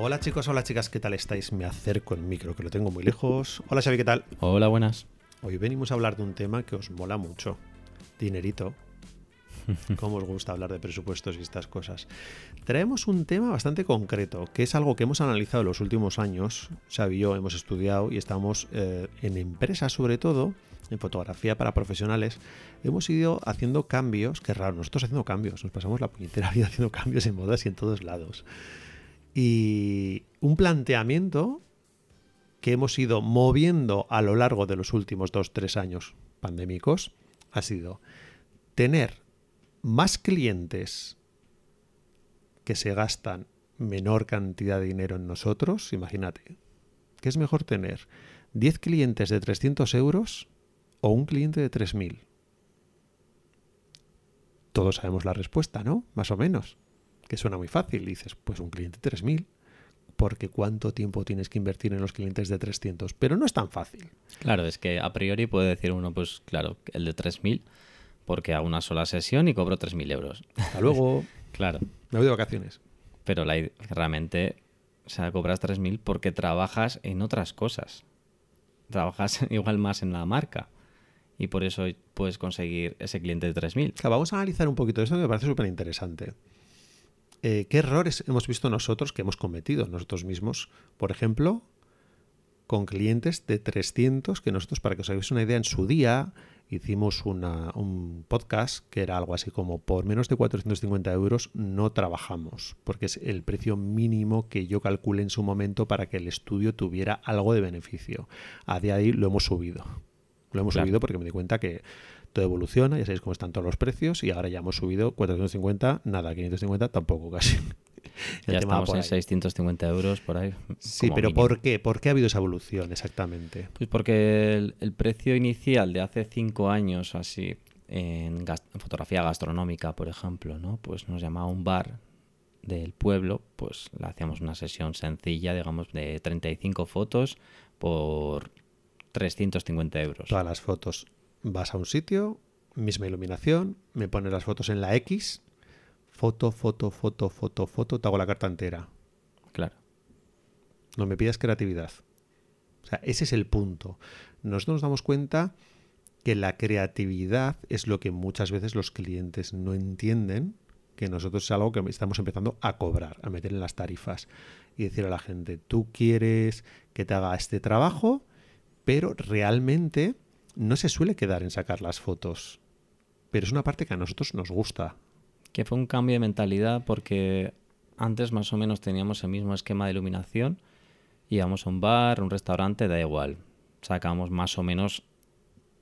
Hola chicos, hola chicas, ¿qué tal estáis? Me acerco el micro, que lo tengo muy lejos. Hola Xavi, ¿qué tal? Hola, buenas. Hoy venimos a hablar de un tema que os mola mucho. Dinerito. ¿Cómo os gusta hablar de presupuestos y estas cosas? Traemos un tema bastante concreto, que es algo que hemos analizado en los últimos años. Xavi y yo hemos estudiado y estamos eh, en empresas sobre todo, en fotografía para profesionales, hemos ido haciendo cambios, que raro, nosotros haciendo cambios, nos pasamos la puñetera vida haciendo cambios en modas y en todos lados. Y un planteamiento que hemos ido moviendo a lo largo de los últimos dos, tres años pandémicos ha sido tener más clientes que se gastan menor cantidad de dinero en nosotros, imagínate, ¿qué es mejor tener? ¿10 clientes de 300 euros o un cliente de 3.000? Todos sabemos la respuesta, ¿no? Más o menos. Que suena muy fácil. dices, pues un cliente de 3.000. Porque cuánto tiempo tienes que invertir en los clientes de 300. Pero no es tan fácil. Claro, es que a priori puede decir uno, pues claro, el de 3.000 porque hago una sola sesión y cobro 3.000 euros. Hasta luego. claro. Me voy de vacaciones. Pero la, realmente, o sea, cobras 3.000 porque trabajas en otras cosas. Trabajas igual más en la marca. Y por eso puedes conseguir ese cliente de 3.000. Claro, vamos a analizar un poquito esto que me parece súper interesante. Eh, ¿Qué errores hemos visto nosotros que hemos cometido nosotros mismos? Por ejemplo, con clientes de 300 que nosotros, para que os hagáis una idea, en su día hicimos un podcast que era algo así como por menos de 450 euros no trabajamos, porque es el precio mínimo que yo calculé en su momento para que el estudio tuviera algo de beneficio. A día de ahí lo hemos subido. Lo hemos subido porque me di cuenta que evoluciona, ya sabéis cómo están todos los precios y ahora ya hemos subido 450, nada, 550 tampoco casi. ya estamos en 650 euros por ahí. Sí, pero ¿por qué? ¿Por qué ha habido esa evolución exactamente? Pues porque el, precio inicial de hace cinco años así, en, fotografía gastronómica, por ejemplo, ¿no? Pues nos llamaba un bar del pueblo, pues le hacíamos una sesión sencilla, digamos, de 35 fotos por 350 euros. Todas las fotos. Vas a un sitio, misma iluminación, me pones las fotos en la X foto, foto, foto, foto, foto, te hago la carta entera. Claro. No me pidas creatividad. O sea, ese es el punto. Nosotros nos damos cuenta que la creatividad es lo que muchas veces los clientes no entienden, que nosotros es algo que estamos empezando a cobrar, a meter en las tarifas y decir a la gente, tú quieres que te haga este trabajo, pero realmente no se suele quedar en sacar las fotos. Pero es una parte que a nosotros nos gusta que fue un cambio de mentalidad porque antes más o menos teníamos el mismo esquema de iluminación, íbamos a un bar, un restaurante, da igual, sacamos más o menos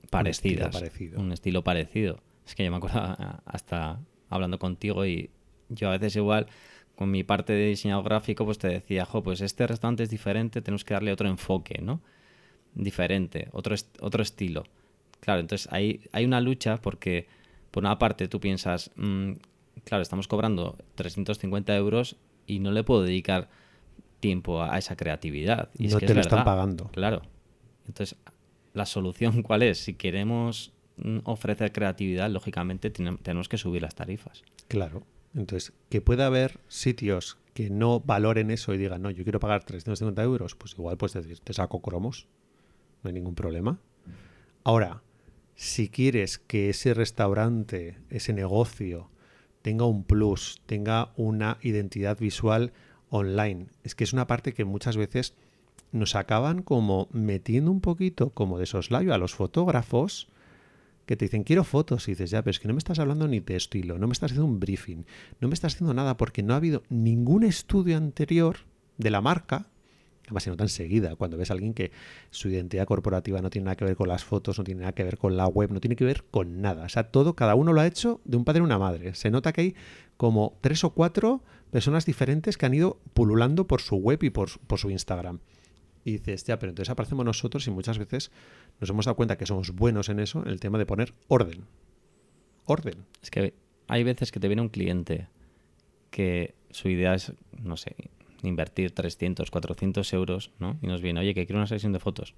parecidas, un estilo parecido. Un estilo parecido. Es que yo me acuerdo hasta hablando contigo y yo a veces igual con mi parte de diseñado gráfico pues te decía, jo, pues este restaurante es diferente, tenemos que darle otro enfoque, ¿no? Diferente, otro, otro estilo. Claro, entonces hay, hay una lucha porque por una parte tú piensas, mm, claro, estamos cobrando 350 euros y no le puedo dedicar tiempo a, esa creatividad. Y no es que te lo están pagando. Claro. Entonces, ¿la solución cuál es? Si queremos mm, ofrecer creatividad, lógicamente tenemos que subir las tarifas. Claro. Entonces, que pueda haber sitios que no valoren eso y digan, no, yo quiero pagar 350 euros, pues igual puedes decir, te saco cromos, no hay ningún problema. Ahora, si quieres que ese restaurante, ese negocio, tenga un plus, tenga una identidad visual online. Es que es una parte que muchas veces nos acaban como metiendo un poquito como de soslayo a los fotógrafos que te dicen quiero fotos y dices ya, pero es que no me estás hablando ni de estilo, no me estás haciendo un briefing, no me estás haciendo nada porque no ha habido ningún estudio anterior de la marca además se nota enseguida cuando ves a alguien que su identidad corporativa no tiene nada que ver con las fotos, no tiene nada que ver con la web, no tiene que ver con nada. O sea, todo, cada uno lo ha hecho de un padre y una madre. Se nota que hay como tres o cuatro personas diferentes que han ido pululando por su web y por, su Instagram. Y dices, ya, pero entonces aparecemos nosotros y muchas veces nos hemos dado cuenta que somos buenos en eso, en el tema de poner orden. Orden. Es que hay veces que te viene un cliente que su idea es, no sé, invertir 300, 400 euros, ¿no? Y nos viene, oye, que quiero una sesión de fotos.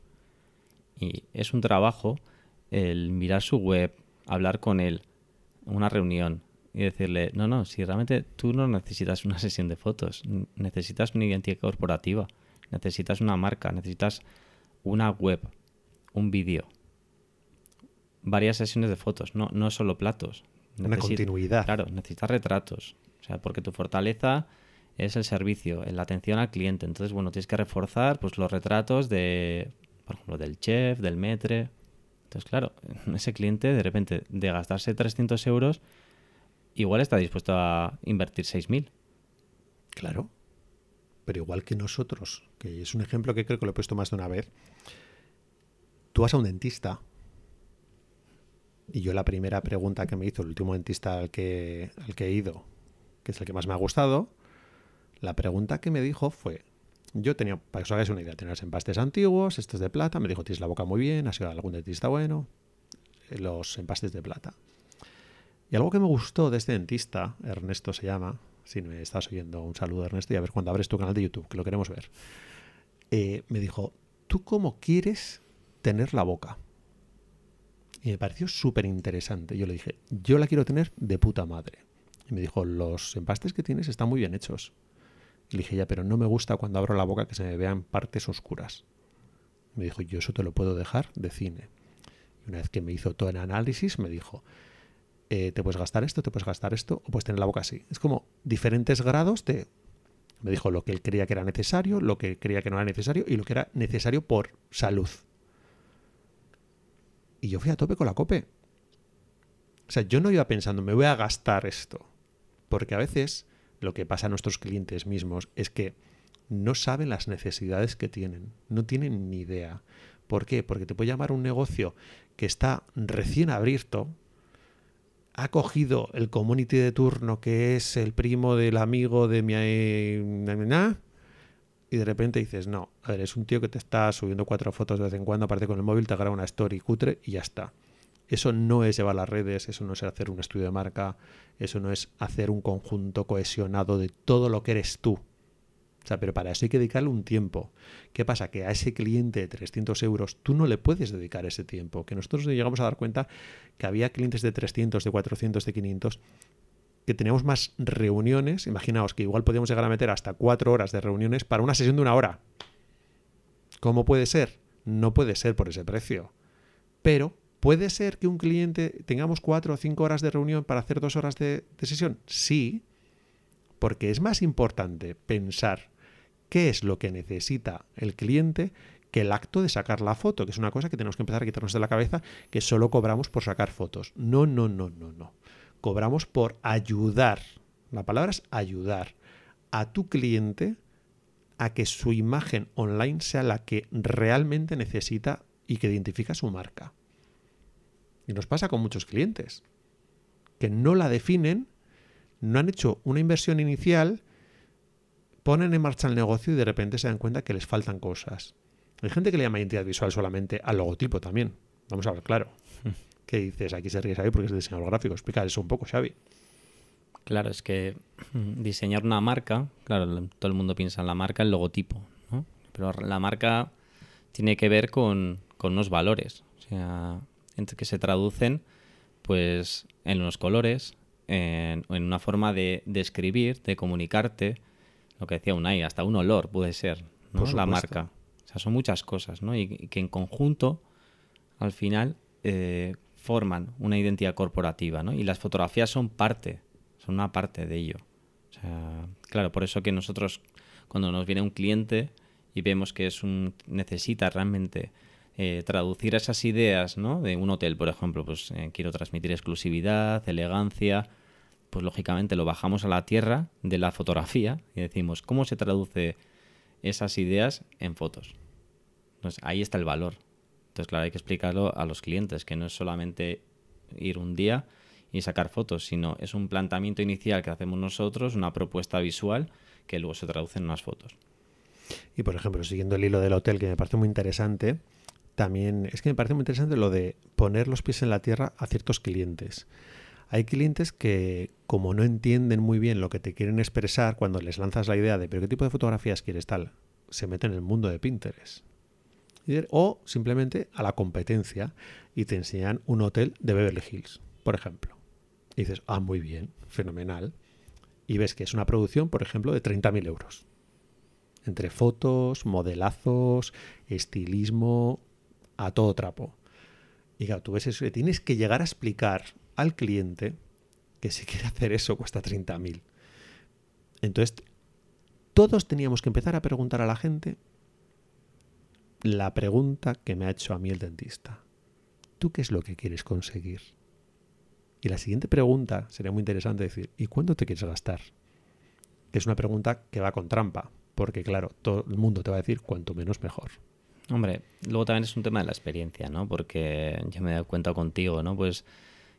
Y es un trabajo el mirar su web, hablar con él, una reunión, y decirle, no, no, si realmente tú no necesitas una sesión de fotos, necesitas una identidad corporativa, necesitas una marca, necesitas una web, un vídeo, varias sesiones de fotos, no, no solo platos. Una continuidad. Claro, necesitas retratos. O sea, porque tu fortaleza es el servicio, la atención al cliente. Entonces, bueno, tienes que reforzar pues, los retratos de, por ejemplo, del chef, del metre. Entonces, claro, ese cliente de repente de gastarse 300 euros, igual está dispuesto a invertir 6.000. Claro. Pero igual que nosotros, que es un ejemplo que creo que lo he puesto más de una vez, tú vas a un dentista y yo la primera pregunta que me hizo el último dentista al que, al que he ido, que es el que más me ha gustado, la pregunta que me dijo fue, yo tenía, para que os hagáis una idea, tenía los empastes antiguos, estos de plata, me dijo, tienes la boca muy bien, ha sido algún dentista bueno, eh, los empastes de plata. Y algo que me gustó de este dentista, Ernesto se llama, si me estás oyendo, un saludo Ernesto y a ver cuando abres tu canal de YouTube, que lo queremos ver. Eh, me dijo, ¿tú cómo quieres tener la boca? Y me pareció súper interesante. Yo le dije, yo la quiero tener de puta madre. Y me dijo, los empastes que tienes están muy bien hechos. Y le dije, ya, pero no me gusta cuando abro la boca que se me vean partes oscuras. me dijo, yo eso te lo puedo dejar de cine. Y una vez que me hizo todo el análisis, me dijo, eh, te puedes gastar esto, te puedes gastar esto, o puedes tener la boca así. Es como diferentes grados de... Me dijo lo que él creía que era necesario, lo que creía que no era necesario y lo que era necesario por salud. Y yo fui a tope con la cope. O sea, yo no iba pensando, me voy a gastar esto. Porque a veces lo que pasa a nuestros clientes mismos es que no saben las necesidades que tienen. No tienen ni idea. ¿Por qué? Porque te puede llamar un negocio que está recién abierto, ha cogido el community de turno que es el primo del amigo de mi y de repente dices, no, a ver, es un tío que te está subiendo cuatro fotos de vez en cuando, aparte con el móvil, te agarra una story cutre y ya está. Eso no es llevar las redes, eso no es hacer un estudio de marca, eso no es hacer un conjunto cohesionado de todo lo que eres tú. O sea, pero para eso hay que dedicarle un tiempo. ¿Qué pasa? Que a ese cliente de 300 euros tú no le puedes dedicar ese tiempo. Que nosotros llegamos a dar cuenta que había clientes de 300, de 400, de 500 que teníamos más reuniones, imaginaos que igual podíamos llegar a meter hasta cuatro horas de reuniones para una sesión de una hora. ¿Cómo puede ser? No puede ser por ese precio. Pero, ¿puede ser que un cliente tengamos cuatro o cinco horas de reunión para hacer dos horas de, de sesión? Sí, porque es más importante pensar qué es lo que necesita el cliente que el acto de sacar la foto, que es una cosa que tenemos que empezar a quitarnos de la cabeza, que solo cobramos por sacar fotos. No, no, no, no, no cobramos por ayudar, la palabra es ayudar a tu cliente a que su imagen online sea la que realmente necesita y que identifica su marca. Y nos pasa con muchos clientes, que no la definen, no han hecho una inversión inicial, ponen en marcha el negocio y de repente se dan cuenta que les faltan cosas. Hay gente que le llama identidad visual solamente al logotipo también. Vamos a ver, claro. ¿Qué dices? Aquí se ríe Xavi porque es diseñador gráfico. Explica eso un poco, Xavi. Claro, es que diseñar una marca, claro, todo el mundo piensa en la marca, el logotipo, ¿no? Pero la marca tiene que ver con, unos valores, o sea, que se traducen pues en unos colores, en, una forma de, escribir, de comunicarte, lo que decía Unai, hasta un olor puede ser, ¿no? La marca. O sea, son muchas cosas, ¿no? Y, que en conjunto, al final, eh, forman una identidad corporativa, ¿no? Y las fotografías son parte, son una parte de ello. O sea, claro, por eso que nosotros, cuando nos viene un cliente y vemos que es un necesita realmente eh, traducir esas ideas, ¿no? De un hotel, por ejemplo, pues eh, quiero transmitir exclusividad, elegancia, pues lógicamente lo bajamos a la tierra de la fotografía y decimos, ¿cómo se traduce esas ideas en fotos? Entonces ahí está el valor. Entonces, claro, hay que explicarlo a los clientes, que no es solamente ir un día y sacar fotos, sino es un planteamiento inicial que hacemos nosotros, una propuesta visual que luego se traduce en unas fotos. Y por ejemplo, siguiendo el hilo del hotel, que me parece muy interesante, también es que me parece muy interesante lo de poner los pies en la tierra a ciertos clientes. Hay clientes que, como no entienden muy bien lo que te quieren expresar cuando les lanzas la idea de, pero qué tipo de fotografías quieres tal, se meten en el mundo de Pinterest o simplemente a la competencia y te enseñan un hotel de Beverly Hills, por ejemplo. Y dices, ah, muy bien, fenomenal. Y ves que es una producción, por ejemplo, de 30.000 euros. Entre fotos, modelazos, estilismo, a todo trapo. Y claro, tú ves eso tienes que llegar a explicar al cliente que si quiere hacer eso cuesta 30.000. Entonces, todos teníamos que empezar a preguntar a la gente la pregunta que me ha hecho a mí el dentista. ¿Tú qué es lo que quieres conseguir? Y la siguiente pregunta sería muy interesante decir, ¿y cuándo te quieres gastar? es una pregunta que va con trampa, porque claro, todo el mundo te va a decir cuanto menos mejor. Hombre, luego también es un tema de la experiencia, ¿no? Porque ya me he dado cuenta contigo, ¿no? Pues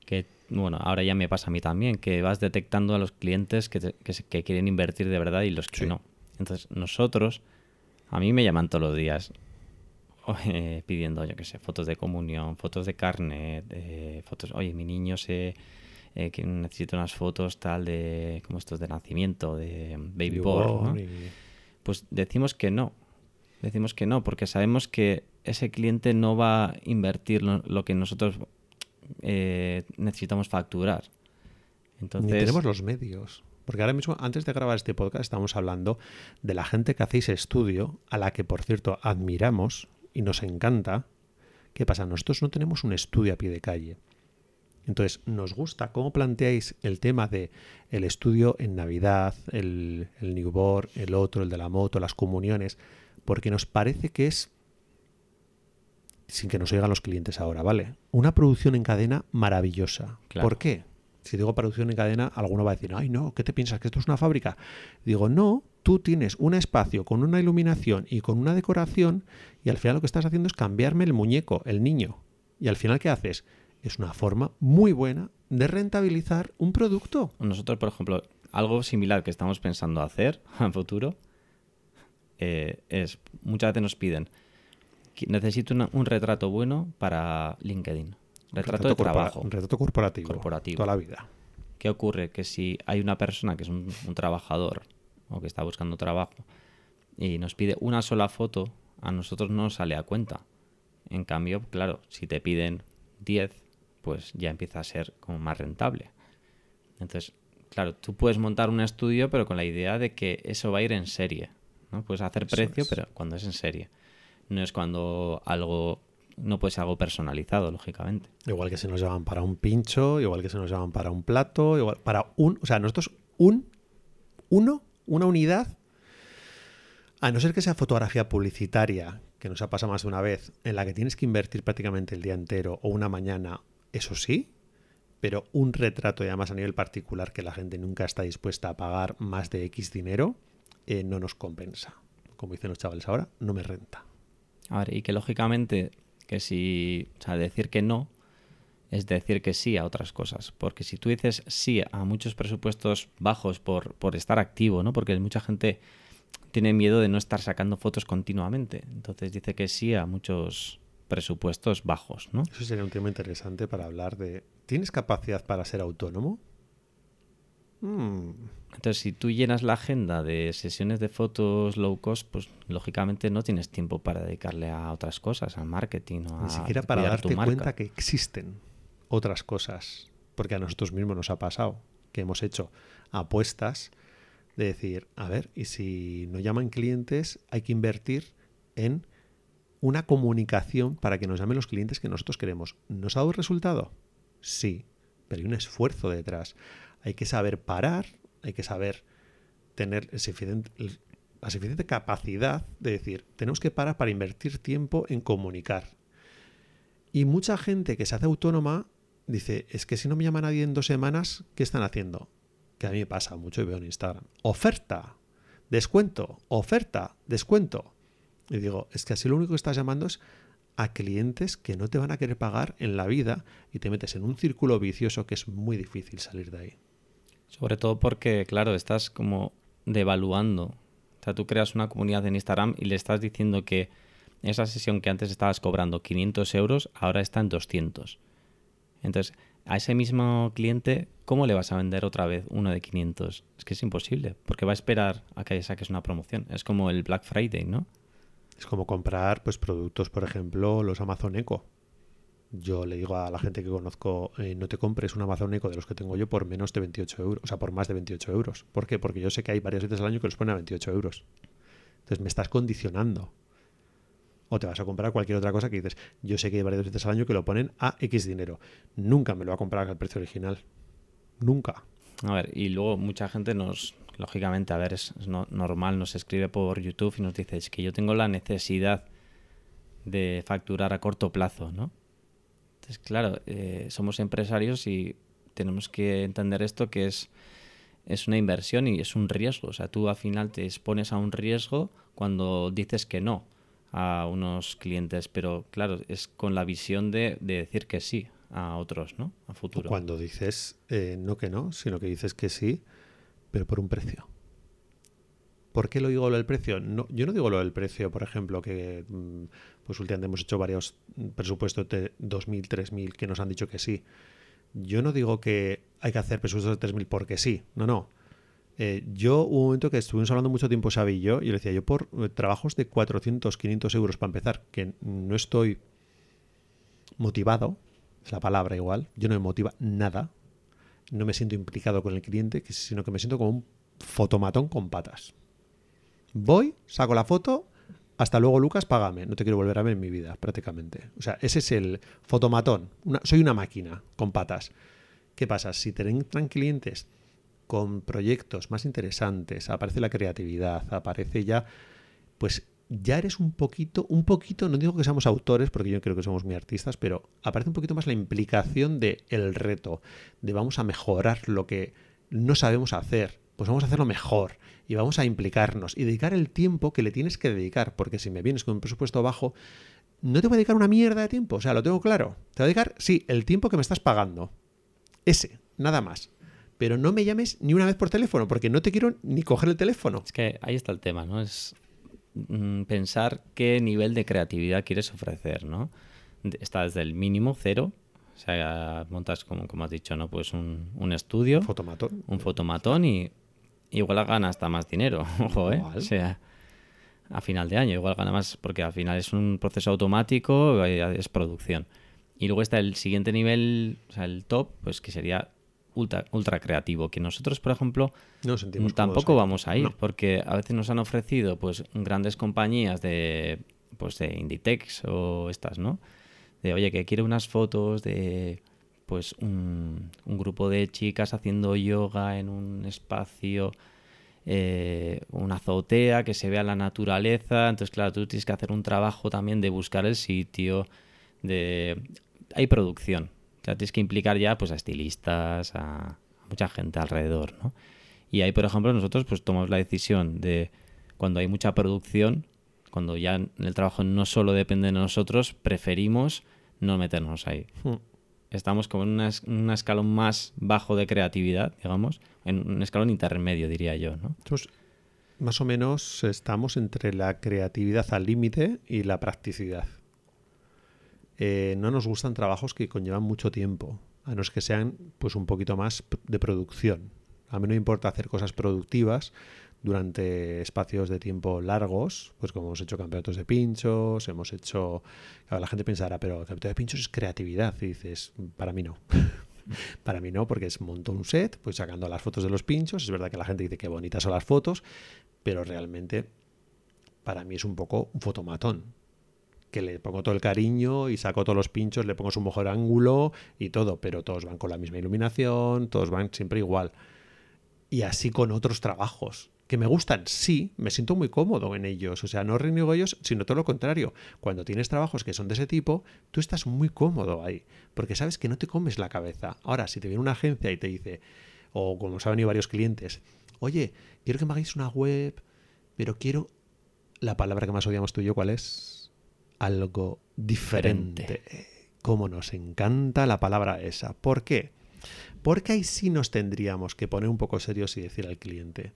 que, bueno, ahora ya me pasa a mí también, que vas detectando a los clientes que, que, quieren invertir de verdad y los que no. Entonces, nosotros, a mí me llaman todos los días eh, pidiendo, yo qué sé, fotos de comunión, fotos de carnet, eh, fotos, oye, mi niño se... Eh, que necesita unas fotos tal de, como estos de nacimiento, de baby born, Pues decimos que no, decimos que no, porque sabemos que ese cliente no va a invertir lo, que nosotros eh, necesitamos facturar. Entonces... tenemos los medios. Porque ahora mismo, antes de grabar este podcast, estamos hablando de la gente que hacéis estudio, a la que, por cierto, admiramos y nos encanta. ¿Qué pasa? Nosotros no tenemos un estudio a pie de calle. Entonces, nos gusta cómo planteáis el tema de el estudio en Navidad, el, el newborn, el otro, el de la moto, las comuniones porque nos parece que es, sin que nos oigan los clientes ahora, ¿vale? Una producción en cadena maravillosa. ¿Por qué? Si digo producción en cadena, alguno va a decir, ay no, ¿qué te piensas? ¿Que esto es una fábrica? Digo, no, tú tienes un espacio con una iluminación y con una decoración y al final lo que estás haciendo es cambiarme el muñeco, el niño. Y al final, ¿qué haces? Es una forma muy buena de rentabilizar un producto. Nosotros, por ejemplo, algo similar que estamos pensando hacer a futuro eh, es, muchas veces nos piden, necesito un retrato bueno para LinkedIn. Retrato, de trabajo. Un retrato corporativo, corporativo. Toda la vida. ¿Qué ocurre? Que si hay una persona que es un, trabajador o que está buscando trabajo y nos pide una sola foto, a nosotros no nos sale a cuenta. En cambio, claro, si te piden 10, pues ya empieza a ser como más rentable. Entonces, claro, tú puedes montar un estudio, pero con la idea de que eso va a ir en serie. ¿No? Puedes hacer precio, pero cuando es en serie. No es cuando algo no puede ser algo personalizado, lógicamente. Igual que se nos llaman para un pincho, igual que se nos llaman para un plato, igual para un, o sea, nosotros un uno, una unidad a no ser que sea fotografía publicitaria, que nos ha pasado más de una vez, en la que tienes que invertir prácticamente el día entero o una mañana, eso sí, pero un retrato y además a nivel particular que la gente nunca está dispuesta a pagar más de X dinero, eh, no nos compensa. Como dicen los chavales ahora, no me renta. A ver, y que lógicamente, que si, o sea, decir que no es decir que sí a otras cosas. Porque si tú dices sí a muchos presupuestos bajos por, por estar activo, ¿no? Porque mucha gente tiene miedo de no estar sacando fotos continuamente. Entonces dice que sí a muchos presupuestos bajos, ¿no? Eso sería un tema interesante para hablar de ¿tienes capacidad para ser autónomo? Mm. Entonces, si tú llenas la agenda de sesiones de fotos low cost, pues lógicamente no tienes tiempo para dedicarle a otras cosas, al marketing o a Ni siquiera para darte cuenta que existen otras cosas, porque a nosotros mismos nos ha pasado que hemos hecho apuestas de decir, a ver, y si no llaman clientes, hay que invertir en una comunicación para que nos llamen los clientes que nosotros queremos. ¿Nos ha dado resultado? Sí, pero hay un esfuerzo detrás hay que saber parar, hay que saber tener la suficiente capacidad de decir, tenemos que parar para invertir tiempo en comunicar. Y mucha gente que se hace autónoma dice, es que si no me llama nadie en dos semanas, ¿qué están haciendo? Que a mí me pasa mucho y veo en Instagram. Oferta, descuento, oferta, descuento. Y digo, es que así lo único que estás llamando es a clientes que no te van a querer pagar en la vida y te metes en un círculo vicioso que es muy difícil salir de ahí. Sobre todo porque, claro, estás como devaluando. O sea, tú creas una comunidad en Instagram y le estás diciendo que esa sesión que antes estabas cobrando 500 euros, ahora está en 200. Entonces, a ese mismo cliente, ¿cómo le vas a vender otra vez uno de 500? Es que es imposible, porque va a esperar a que saques una promoción. Es como el Black Friday, ¿no? Es como comprar pues productos, por ejemplo, los Amazon Echo. Yo le digo a la gente que conozco, eh, no te compres un amazónico de los que tengo yo por menos de 28 euros, o sea, por más de 28 euros. ¿Por qué? Porque yo sé que hay varias veces al año que los ponen a 28 euros. Entonces me estás condicionando. O te vas a comprar cualquier otra cosa que dices, yo sé que hay varias veces al año que lo ponen a X dinero. Nunca me lo va a comprar al precio original. Nunca. A ver, y luego mucha gente nos, lógicamente, a ver, es, normal, nos escribe por YouTube y nos dice, es que yo tengo la necesidad de facturar a corto plazo, ¿no? Entonces, claro, eh, somos empresarios y tenemos que entender esto que es, es una inversión y es un riesgo. O sea, tú al final te expones a un riesgo cuando dices que no a unos clientes, pero claro, es con la visión de, decir que sí a otros, ¿no? A futuro. Cuando dices eh, no que no, sino que dices que sí, pero por un precio. ¿Por qué lo digo lo del precio? Yo no digo lo del precio, por ejemplo, que mm, pues últimamente hemos hecho varios presupuestos de 2.000, 3.000 que nos han dicho que sí. Yo no digo que hay que hacer presupuestos de 3.000 porque sí, no, no. Eh, yo hubo un momento que estuvimos hablando mucho tiempo, Xavi y yo, y le decía, yo por eh, trabajos de 400, 500 euros para empezar, que no estoy motivado, es la palabra igual, yo no me motiva nada, no me siento implicado con el cliente, sino que me siento como un fotomatón con patas. Voy, saco la foto, hasta luego Lucas, págame, no te quiero volver a ver en mi vida, prácticamente. O sea, ese es el fotomatón, soy una máquina con patas. ¿Qué pasa? Si te entran clientes con proyectos más interesantes, aparece la creatividad, aparece ya, pues ya eres un poquito, un poquito, no digo que seamos autores, porque yo creo que somos muy artistas, pero aparece un poquito más la implicación de el reto, de vamos a mejorar lo que no sabemos hacer, pues vamos a hacerlo mejor y vamos a implicarnos y dedicar el tiempo que le tienes que dedicar, porque si me vienes con un presupuesto bajo, no te voy a dedicar una mierda de tiempo, o sea, lo tengo claro. Te voy a dedicar, sí, el tiempo que me estás pagando. Ese, nada más pero no me llames ni una vez por teléfono, porque no te quiero ni coger el teléfono. Es que ahí está el tema, ¿no? Es mm, pensar qué nivel de creatividad quieres ofrecer, ¿no? Está desde el mínimo, cero, o sea, montas, como, como has dicho, ¿no? Pues un, un estudio. Fotomatón. Un fotomatón y igual gana hasta más dinero, ojo, ¿eh? O sea, a final de año igual gana más, porque al final es un proceso automático, eh, es producción. Y luego está el siguiente nivel, o sea, el top, pues que sería ultra, creativo, que nosotros, por ejemplo, tampoco vamos a ir, porque a veces nos han ofrecido pues grandes compañías de pues de Inditex o estas, ¿no? De oye, que quiere unas fotos de pues un, grupo de chicas haciendo yoga en un espacio, eh, una azotea, que se vea la naturaleza. Entonces, claro, tú tienes que hacer un trabajo también de buscar el sitio, de... Hay producción, o sea, tienes que implicar ya pues, a estilistas, a, mucha gente alrededor, ¿no? Y ahí, por ejemplo, nosotros pues tomamos la decisión de cuando hay mucha producción, cuando ya el trabajo no solo depende de nosotros, preferimos no meternos ahí. Hmm. Estamos como en un escalón más bajo de creatividad, digamos, en un escalón intermedio, diría yo, ¿no? más o menos estamos entre la creatividad al límite y la practicidad. Eh, no nos gustan trabajos que conllevan mucho tiempo, a no ser que sean pues un poquito más de producción. A mí no me importa hacer cosas productivas durante espacios de tiempo largos, pues como hemos hecho campeonatos de pinchos, hemos hecho... la gente pensará, pero el campeonato de pinchos es creatividad. Y dices, para mí no. para mí no, porque es monto un set, pues sacando las fotos de los pinchos. Es verdad que la gente dice que bonitas son las fotos, pero realmente para mí es un poco un fotomatón que le pongo todo el cariño y saco todos los pinchos, le pongo su mejor ángulo y todo, pero todos van con la misma iluminación, todos van siempre igual. Y así con otros trabajos que me gustan, sí, me siento muy cómodo en ellos, o sea, no reniego ellos, sino todo lo contrario. Cuando tienes trabajos que son de ese tipo, tú estás muy cómodo ahí, porque sabes que no te comes la cabeza. Ahora, si te viene una agencia y te dice, o como nos han venido varios clientes, oye, quiero que me hagáis una web, pero quiero... La palabra que más odiamos tú y yo, ¿cuál es? algo diferente. Como nos encanta la palabra esa. ¿Por qué? Porque ahí sí nos tendríamos que poner un poco serios y decir al cliente,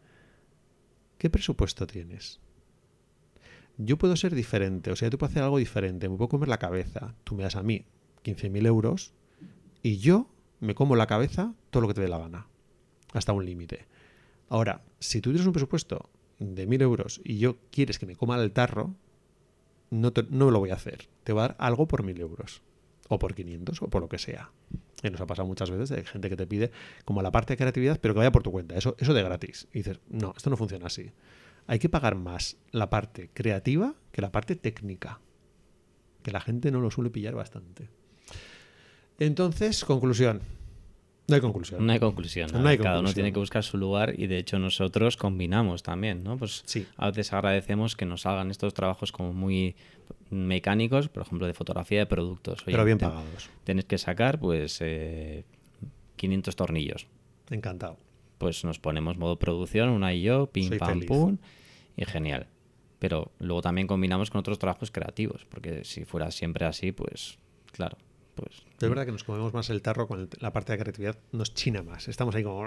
¿qué presupuesto tienes? Yo puedo ser diferente, o sea, tú puedes hacer algo diferente, me puedo comer la cabeza, tú me das a mí 15.000 euros y yo me como la cabeza todo lo que te dé la gana, hasta un límite. Ahora, si tú tienes un presupuesto de 1.000 euros y yo quieres que me coma el tarro, no, no lo voy a hacer. Te voy a dar algo por mil euros. o por 500 o por lo que sea. Y nos ha pasado muchas veces de gente que te pide como la parte de creatividad, pero que vaya por tu cuenta, eso, eso de gratis. Y dices, no, esto no funciona así. Hay que pagar más la parte creativa que la parte técnica, que la gente no lo suele pillar bastante. Entonces, conclusión. No hay conclusión. No hay conclusión. No hay Cada uno tiene que buscar su lugar y de hecho nosotros combinamos también, ¿no? Pues Sí. a veces agradecemos que nos hagan estos trabajos como muy mecánicos, por ejemplo, de fotografía de productos. Oye, pero bien te- pagados. Tienes que sacar, pues, eh, 500 tornillos. Encantado. Pues nos ponemos modo producción, una y yo, pim, Soy pam, feliz. pum, y genial. Pero luego también combinamos con otros trabajos creativos, porque si fuera siempre así, pues, claro, pues... Es verdad que nos comemos más el tarro con el- la parte de creatividad, nos china más. Estamos ahí como.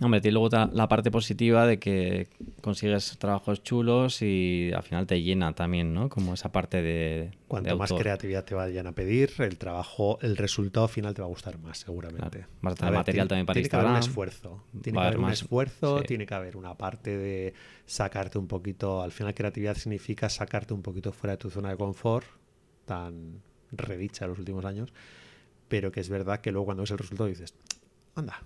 Hombre, tiene luego la parte positiva de que consigues trabajos chulos y al final te llena también, ¿no? Como esa parte de. de Cuanto más autor. creatividad te vayan a pedir, el trabajo, el resultado final te va a gustar más, seguramente. Claro. Vas a tener ver, material tiene- también para tiene que haber un Instagram. esfuerzo. Tiene Va que haber haber un más- esfuerzo, sí. tiene que haber una parte de sacarte un poquito. Al final, creatividad significa sacarte un poquito fuera de tu zona de confort, tan redicha en los últimos años, pero que es verdad que luego cuando ves el resultado dices, anda,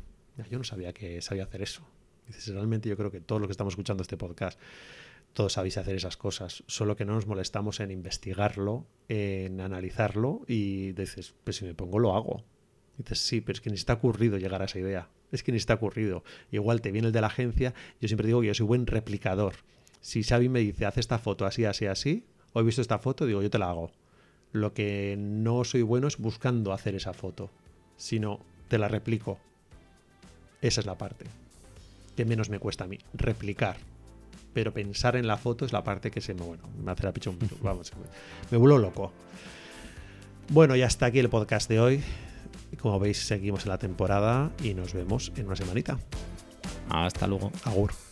yo no sabía que sabía hacer eso. Dices, realmente yo creo que todos los que estamos escuchando este podcast, todos sabéis hacer esas cosas, solo que no nos molestamos en investigarlo, en analizarlo y dices, pues si me pongo lo hago. Dices, sí, pero es que ni ha ocurrido llegar a esa idea. Es que ni ha ocurrido. Igual te viene el de la agencia, yo siempre digo que yo soy buen replicador. Si Xavi me dice, haz esta foto así, así, así, o he visto esta foto, digo, yo te la hago. Lo que no soy bueno es buscando hacer esa foto, sino te la replico. Esa es la parte que menos me cuesta a mí, replicar. Pero pensar en la foto es la parte que se me, bueno, me hace la pichón, vamos, me, me vuelvo loco. Bueno, y hasta aquí el podcast de hoy. Como veis, seguimos en la temporada y nos vemos en una semanita. Hasta luego. Agur.